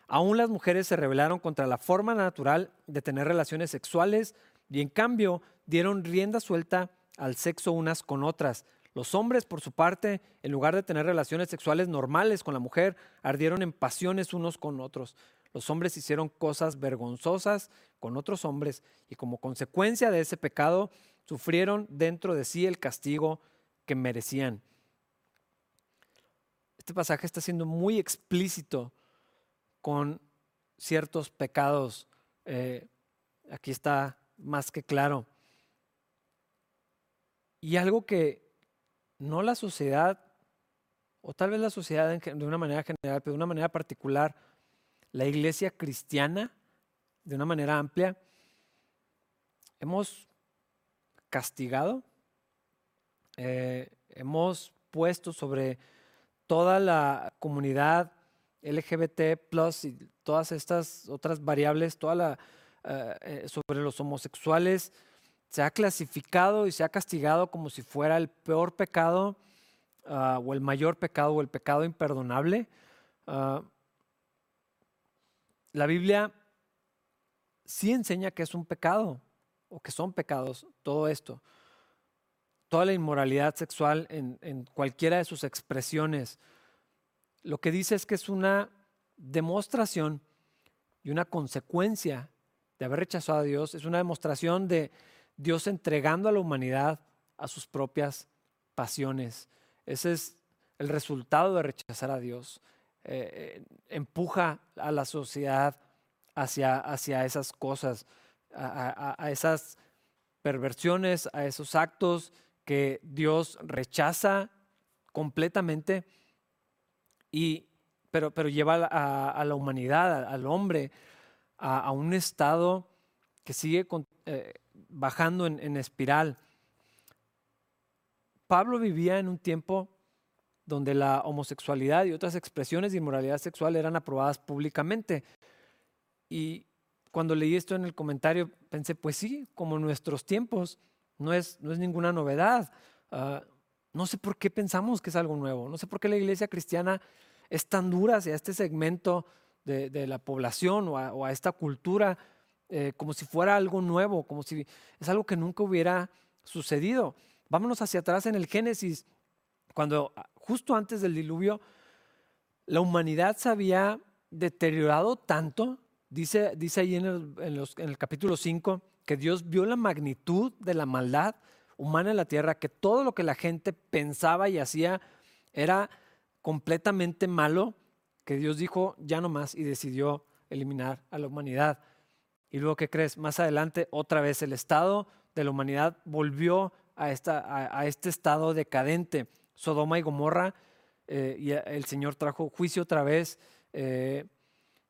Aún las mujeres se rebelaron contra la forma natural de tener relaciones sexuales y en cambio dieron rienda suelta al sexo unas con otras, los hombres, por su parte, en lugar de tener relaciones sexuales normales con la mujer, ardieron en pasiones unos con otros. Los hombres hicieron cosas vergonzosas con otros hombres y como consecuencia de ese pecado sufrieron dentro de sí el castigo que merecían. Este pasaje está siendo muy explícito con ciertos pecados. Eh, aquí está más que claro. Y algo que no la sociedad, o tal vez la sociedad de una manera general, pero de una manera particular, la iglesia cristiana, de una manera amplia, hemos castigado, eh, hemos puesto sobre toda la comunidad LGBT y todas estas otras variables, toda la eh, sobre los homosexuales se ha clasificado y se ha castigado como si fuera el peor pecado ah, o el mayor pecado o el pecado imperdonable. Ah, la Biblia sí enseña que es un pecado o que son pecados todo esto. Toda la inmoralidad sexual en, en cualquiera de sus expresiones. Lo que dice es que es una demostración y una consecuencia de haber rechazado a Dios. Es una demostración de Dios entregando a la humanidad a sus propias pasiones. Ese es el resultado de rechazar a Dios. Eh, eh, empuja a la sociedad hacia, hacia esas cosas, a, esas perversiones, a esos actos que Dios rechaza completamente, y, pero, pero lleva a, la humanidad, al hombre, a, un estado que sigue eh, bajando en espiral. Pablo vivía en un tiempo donde la homosexualidad y otras expresiones de inmoralidad sexual eran aprobadas públicamente. Y cuando leí esto en el comentario, pensé, pues sí, como en nuestros tiempos, no es, no es ninguna novedad. Ah, no sé por qué pensamos que es algo nuevo, no sé por qué la iglesia cristiana es tan dura hacia este segmento de, la población o a, esta cultura, eh, como si fuera algo nuevo, como si es algo que nunca hubiera sucedido. Vámonos hacia atrás en el Génesis, cuando justo antes del diluvio, la humanidad se había deteriorado tanto, dice, dice ahí en el, capítulo 5, que Dios vio la magnitud de la maldad humana en la tierra, que todo lo que la gente pensaba y hacía era completamente malo, que Dios dijo ya no más y decidió eliminar a la humanidad. Y luego, ¿qué crees? Más adelante, otra vez el estado de la humanidad volvió a, esta, a este estado decadente. Sodoma y Gomorra, eh, y el Señor trajo juicio otra vez. Eh,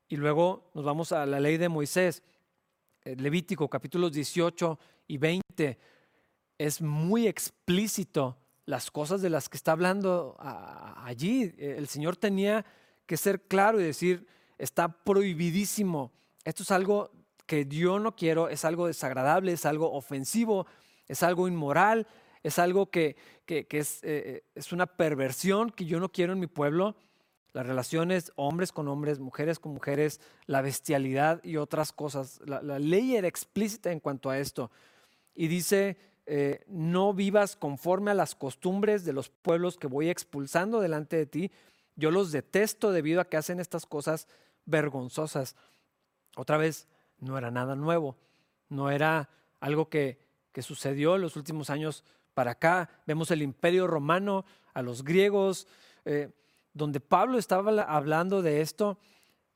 y luego nos vamos a la ley de Moisés, eh, Levítico capítulos 18 y 20. Es muy explícito las cosas de las que está hablando allí. El Señor tenía que ser claro y decir, está prohibidísimo. Esto es algo que yo no quiero, es algo desagradable, es algo ofensivo, es algo inmoral, es algo que, es, eh, es, una perversión que yo no quiero en mi pueblo. Las relaciones hombres con hombres, mujeres con mujeres, la bestialidad y otras cosas. La, ley era explícita en cuanto a esto. Y dice, eh, no vivas conforme a las costumbres de los pueblos que voy expulsando delante de ti. Yo los detesto debido a que hacen estas cosas vergonzosas. Otra vez, no era nada nuevo, no era algo que, que sucedió en los últimos años para acá. Vemos el imperio romano, a los griegos, eh, donde Pablo estaba hablando de esto,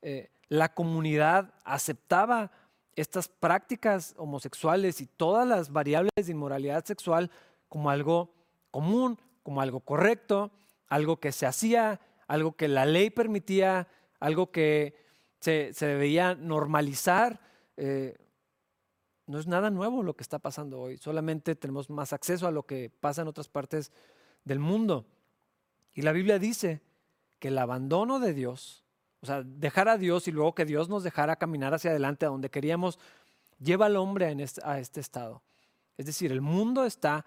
eh, la comunidad aceptaba estas prácticas homosexuales y todas las variables de inmoralidad sexual como algo común, como algo correcto, algo que se hacía, algo que la ley permitía, algo que se, debía normalizar. Eh, no es nada nuevo lo que está pasando hoy, solamente tenemos más acceso a lo que pasa en otras partes del mundo. Y la Biblia dice que el abandono de Dios, o sea, dejar a Dios y luego que Dios nos dejara caminar hacia adelante a donde queríamos, lleva al hombre a este estado. Es decir, el mundo está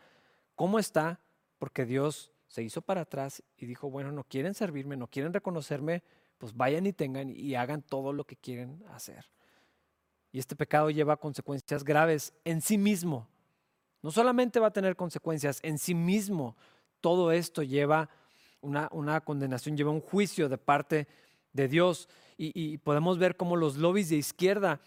como está porque Dios se hizo para atrás y dijo, bueno, no quieren servirme, no quieren reconocerme, pues vayan y tengan y hagan todo lo que quieren hacer. Y este pecado lleva consecuencias graves en sí mismo. No solamente va a tener consecuencias en sí mismo, todo esto lleva una, una condenación, lleva un juicio de parte de Dios. Y, podemos ver cómo los lobbies de izquierda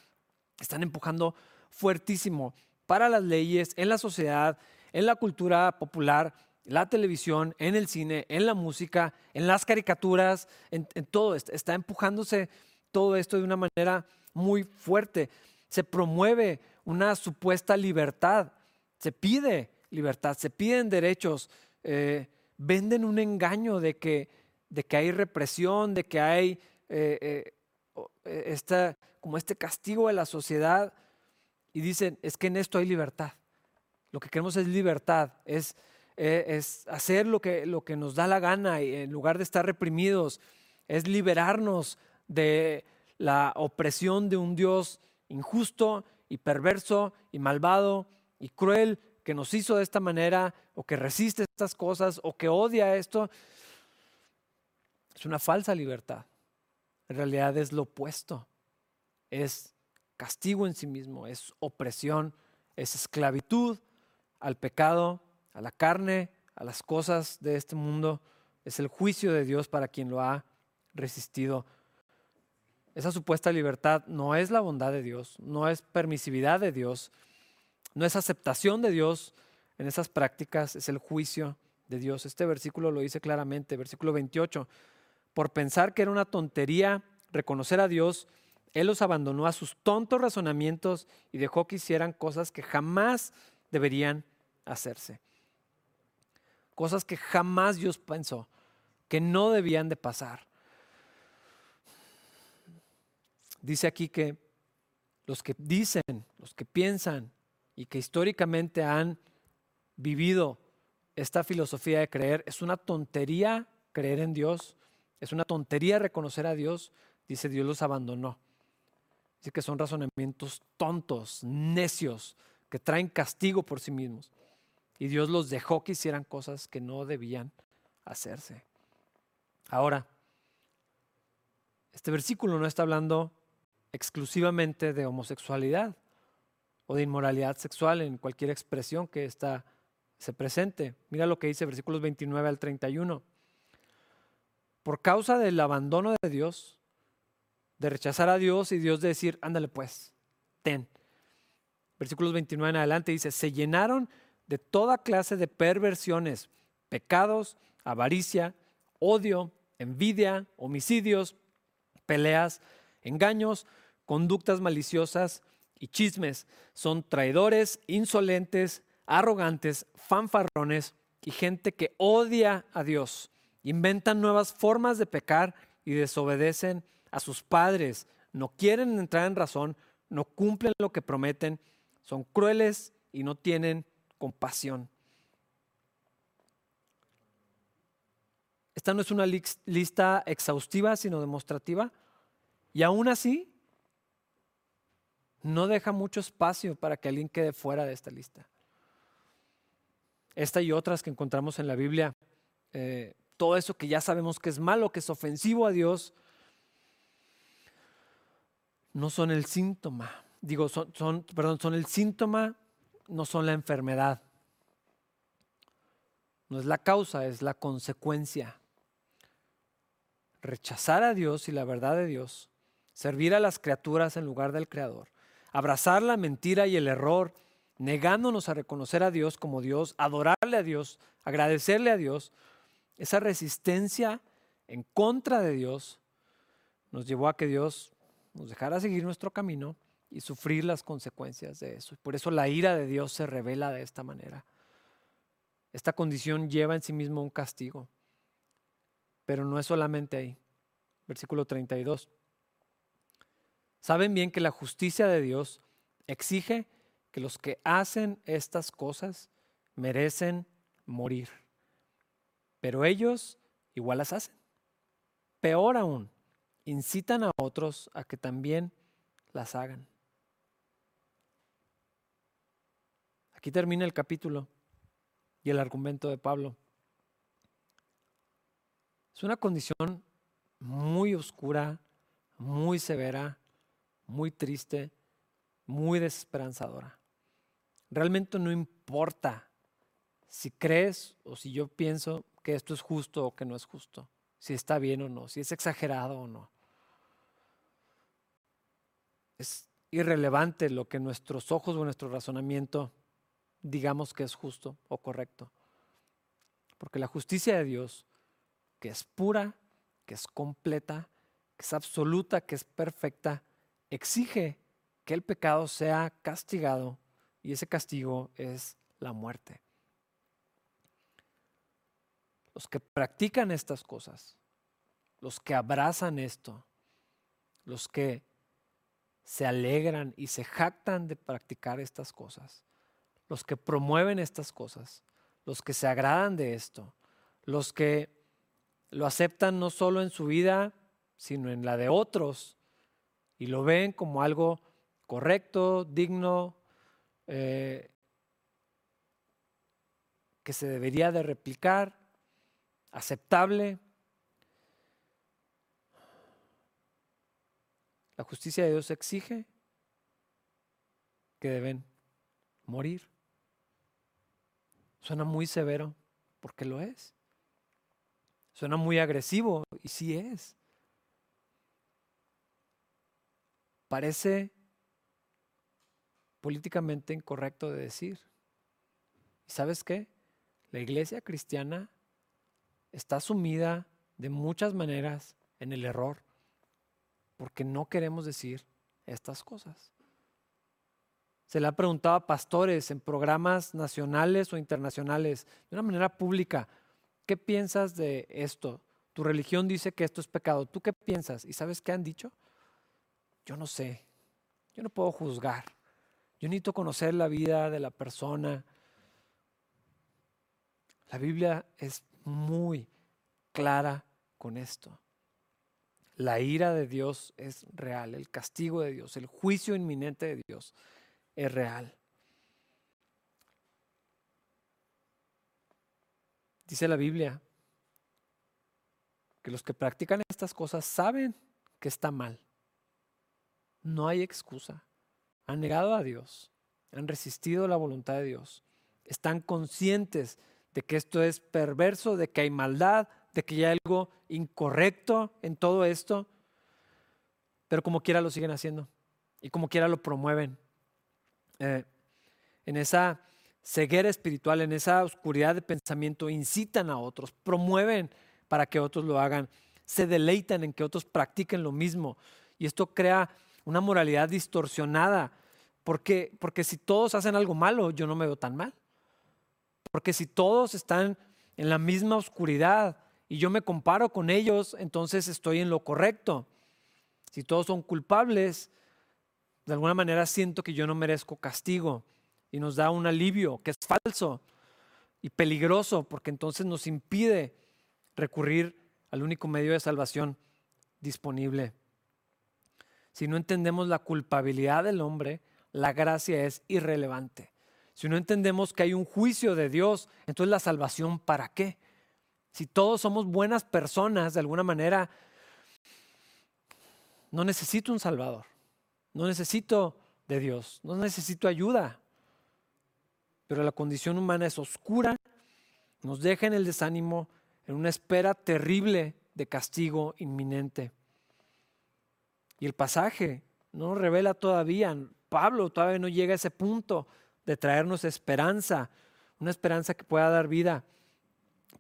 están empujando fuertísimo para las leyes, en la sociedad, en la cultura popular, la televisión, en el cine, en la música, en las caricaturas, en, en todo. Está empujándose todo esto de una manera muy fuerte. Se promueve una supuesta libertad, se pide libertad, se piden derechos, eh, venden un engaño de que, de que hay represión, de que hay eh, eh, como este castigo de la sociedad y dicen, es que en esto hay libertad. Lo que queremos es libertad, es, es hacer lo que, lo que nos da la gana y en lugar de estar reprimidos, es liberarnos de la opresión de un Dios injusto y perverso y malvado y cruel que nos hizo de esta manera o que resiste estas cosas o que odia esto, es una falsa libertad. En realidad es lo opuesto. Es castigo en sí mismo, es opresión, es esclavitud al pecado, a la carne, a las cosas de este mundo. Es el juicio de Dios para quien lo ha resistido. Esa supuesta libertad no es la bondad de Dios, no es permisividad de Dios, no es aceptación de Dios en esas prácticas, es el juicio de Dios. Este versículo lo dice claramente, versículo 28 por pensar que era una tontería reconocer a Dios, Él los abandonó a sus tontos razonamientos y dejó que hicieran cosas que jamás deberían hacerse. Cosas que jamás Dios pensó, que no debían de pasar. Dice aquí que los que dicen, los que piensan y que históricamente han vivido esta filosofía de creer, es una tontería creer en Dios, es una tontería reconocer a Dios, dice Dios los abandonó. Dice que son razonamientos tontos, necios, que traen castigo por sí mismos. Y Dios los dejó que hicieran cosas que no debían hacerse. Ahora, este versículo no está hablando exclusivamente de homosexualidad o de inmoralidad sexual en cualquier expresión que está, se presente. Mira lo que dice versículos 29 al 31 por causa del abandono de Dios, de rechazar a Dios y Dios de decir, ándale pues, ten. Versículos 29 en adelante dice, se llenaron de toda clase de perversiones, pecados, avaricia, odio, envidia, homicidios, peleas, engaños, conductas maliciosas y chismes. Son traidores, insolentes, arrogantes, fanfarrones y gente que odia a Dios inventan nuevas formas de pecar y desobedecen a sus padres, no quieren entrar en razón, no cumplen lo que prometen, son crueles y no tienen compasión. Esta no es una lista exhaustiva, sino demostrativa. Y aún así, no deja mucho espacio para que alguien quede fuera de esta lista. Esta y otras que encontramos en la Biblia eh, todo eso que ya sabemos que es malo, que es ofensivo a Dios, no son el síntoma. Digo, son, perdón, son el síntoma, no son la enfermedad. No es la causa, es la consecuencia. Rechazar a Dios y la verdad de Dios, servir a las criaturas en lugar del Creador, abrazar la mentira y el error, negándonos a reconocer a Dios como Dios, adorarle a Dios, agradecerle a Dios, esa resistencia en contra de Dios nos llevó a que Dios nos dejara seguir nuestro camino y sufrir las consecuencias de eso. Por eso la ira de Dios se revela de esta manera. Esta condición lleva en sí mismo un castigo, pero no es solamente ahí. Versículo 32. Saben bien que la justicia de Dios exige que los que hacen estas cosas merecen morir. Pero ellos igual las hacen. Peor aún, incitan a otros a que también las hagan. Aquí termina el capítulo y el argumento de Pablo. Es una condición muy oscura, muy severa, muy triste, muy desesperanzadora. Realmente no importa si crees o si yo pienso que esto es justo o que no es justo, si está bien o no, si es exagerado o no. Es irrelevante lo que nuestros ojos o nuestro razonamiento digamos que es justo o correcto. Porque la justicia de Dios, que es pura, que es completa, que es absoluta, que es perfecta, exige que el pecado sea castigado y ese castigo es la muerte. Los que practican estas cosas, los que abrazan esto, los que se alegran y se jactan de practicar estas cosas, los que promueven estas cosas, los que se agradan de esto, los que lo aceptan no solo en su vida, sino en la de otros, y lo ven como algo correcto, digno, eh, que se debería de replicar, aceptable. La justicia de Dios exige que deben morir. Suena muy severo, porque lo es. Suena muy agresivo, y sí es. Parece políticamente incorrecto de decir. ¿Y sabes qué? La iglesia cristiana está sumida de muchas maneras en el error porque no queremos decir estas cosas. Se le ha preguntado a pastores en programas nacionales o internacionales, de una manera pública, ¿qué piensas de esto? Tu religión dice que esto es pecado. ¿Tú qué piensas? ¿Y sabes qué han dicho? Yo no sé. Yo no puedo juzgar. Yo necesito conocer la vida de la persona. La Biblia es muy clara con esto. La ira de Dios es real, el castigo de Dios, el juicio inminente de Dios es real. Dice la Biblia que los que practican estas cosas saben que está mal. No hay excusa. Han negado a Dios, han resistido la voluntad de Dios, están conscientes de que esto es perverso, de que hay maldad, de que hay algo incorrecto en todo esto, pero como quiera lo siguen haciendo y como quiera lo promueven. Eh, en esa ceguera espiritual, en esa oscuridad de pensamiento, incitan a otros, promueven para que otros lo hagan, se deleitan en que otros practiquen lo mismo. Y esto crea una moralidad distorsionada, porque, porque si todos hacen algo malo, yo no me veo tan mal. Porque si todos están en la misma oscuridad y yo me comparo con ellos, entonces estoy en lo correcto. Si todos son culpables, de alguna manera siento que yo no merezco castigo y nos da un alivio que es falso y peligroso porque entonces nos impide recurrir al único medio de salvación disponible. Si no entendemos la culpabilidad del hombre, la gracia es irrelevante. Si no entendemos que hay un juicio de Dios, entonces la salvación ¿para qué? Si todos somos buenas personas, de alguna manera, no necesito un Salvador. No necesito de Dios, no necesito ayuda. Pero la condición humana es oscura, nos deja en el desánimo, en una espera terrible de castigo inminente. Y el pasaje no revela todavía, Pablo todavía no llega a ese punto de traernos esperanza, una esperanza que pueda dar vida.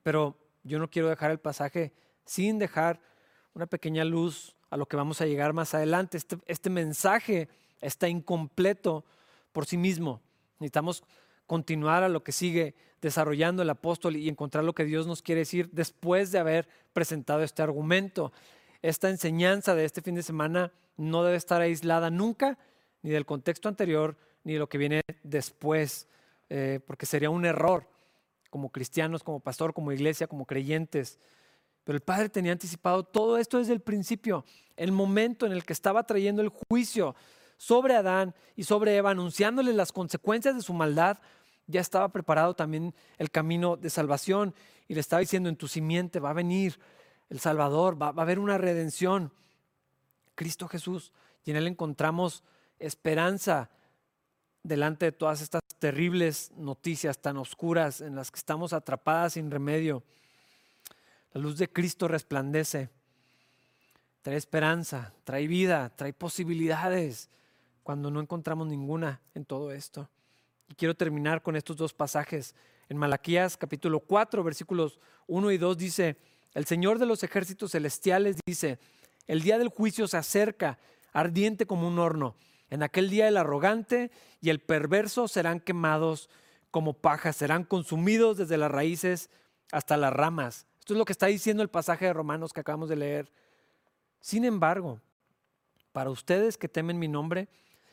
Pero yo no quiero dejar el pasaje sin dejar una pequeña luz a lo que vamos a llegar más adelante. Este, este, mensaje está incompleto por sí mismo. Necesitamos continuar a lo que sigue desarrollando el apóstol y encontrar lo que Dios nos quiere decir después de haber presentado este argumento. Esta enseñanza de este fin de semana no debe estar aislada nunca, ni del contexto anterior, ni de lo que viene después, eh, porque sería un error como cristianos, como pastor, como iglesia, como creyentes. Pero el Padre tenía anticipado todo esto desde el principio, el momento en el que estaba trayendo el juicio sobre Adán y sobre Eva, anunciándole las consecuencias de su maldad, ya estaba preparado también el camino de salvación y le estaba diciendo, en tu simiente va a venir el Salvador, va, a haber una redención, Cristo Jesús, y en Él encontramos esperanza delante de todas estas terribles noticias tan oscuras en las que estamos atrapadas sin remedio. La luz de Cristo resplandece, trae esperanza, trae vida, trae posibilidades cuando no encontramos ninguna en todo esto. Y quiero terminar con estos dos pasajes. En Malaquías capítulo 4, versículos 1 y 2 dice, el Señor de los ejércitos celestiales dice, el día del juicio se acerca, ardiente como un horno. En aquel día el arrogante y el perverso serán quemados como paja, serán consumidos desde las raíces hasta las ramas. Esto es lo que está diciendo el pasaje de Romanos que acabamos de leer. Sin embargo, para ustedes que temen mi nombre,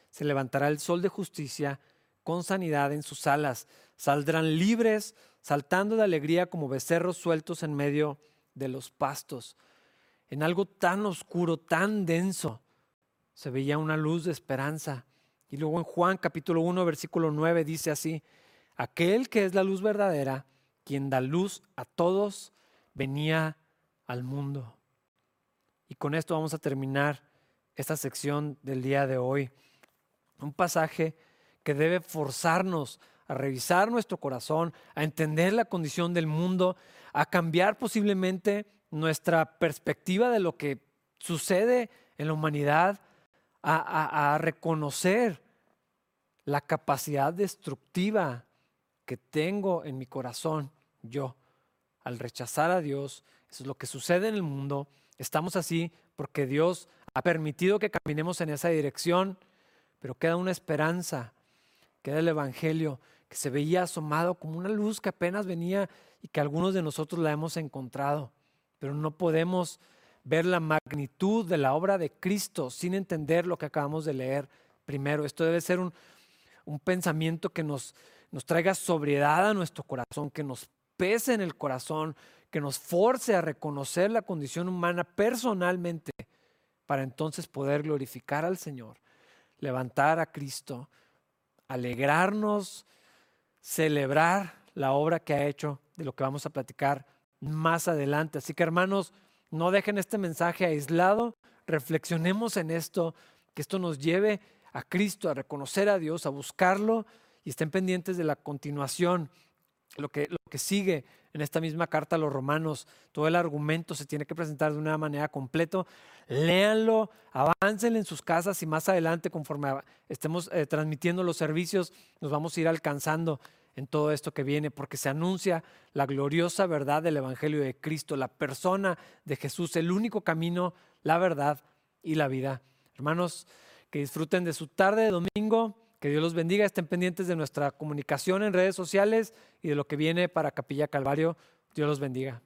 se levantará el sol de justicia con sanidad en sus alas. Saldrán libres, saltando de alegría como becerros sueltos en medio de los pastos. En algo tan oscuro, tan denso, se veía una luz de esperanza. Y luego en Juan capítulo 1, versículo 9 dice así, aquel que es la luz verdadera, quien da luz a todos, venía al mundo. Y con esto vamos a terminar esta sección del día de hoy. Un pasaje que debe forzarnos a revisar nuestro corazón, a entender la condición del mundo, a cambiar posiblemente nuestra perspectiva de lo que sucede en la humanidad, a, reconocer la capacidad destructiva que tengo en mi corazón yo al rechazar a Dios. Eso es lo que sucede en el mundo. Estamos así porque Dios ha permitido que caminemos en esa dirección, pero queda una esperanza, queda el Evangelio que se veía asomado como una luz que apenas venía y que algunos de nosotros la hemos encontrado, pero no podemos ver la magnitud de la obra de Cristo sin entender lo que acabamos de leer primero. Esto debe ser un, pensamiento que nos, nos traiga sobriedad a nuestro corazón, que nos pese en el corazón, que nos force a reconocer la condición humana personalmente para entonces poder glorificar al Señor, levantar a Cristo, alegrarnos, celebrar la obra que ha hecho, de lo que vamos a platicar más adelante. Así que hermanos, no dejen este mensaje aislado, reflexionemos en esto, que esto nos lleve a Cristo, a reconocer a Dios, a buscarlo y estén pendientes de la continuación, lo que, lo que sigue en esta misma carta a los romanos. Todo el argumento se tiene que presentar de una manera completa. Léanlo, avancen en sus casas y más adelante, conforme estemos eh, transmitiendo los servicios, nos vamos a ir alcanzando en todo esto que viene, porque se anuncia la gloriosa verdad del Evangelio de Cristo, la persona de Jesús, el único camino, la verdad y la vida. Hermanos, que disfruten de su tarde de domingo, que Dios los bendiga, estén pendientes de nuestra comunicación en redes sociales y de lo que viene para Capilla Calvario. Dios los bendiga.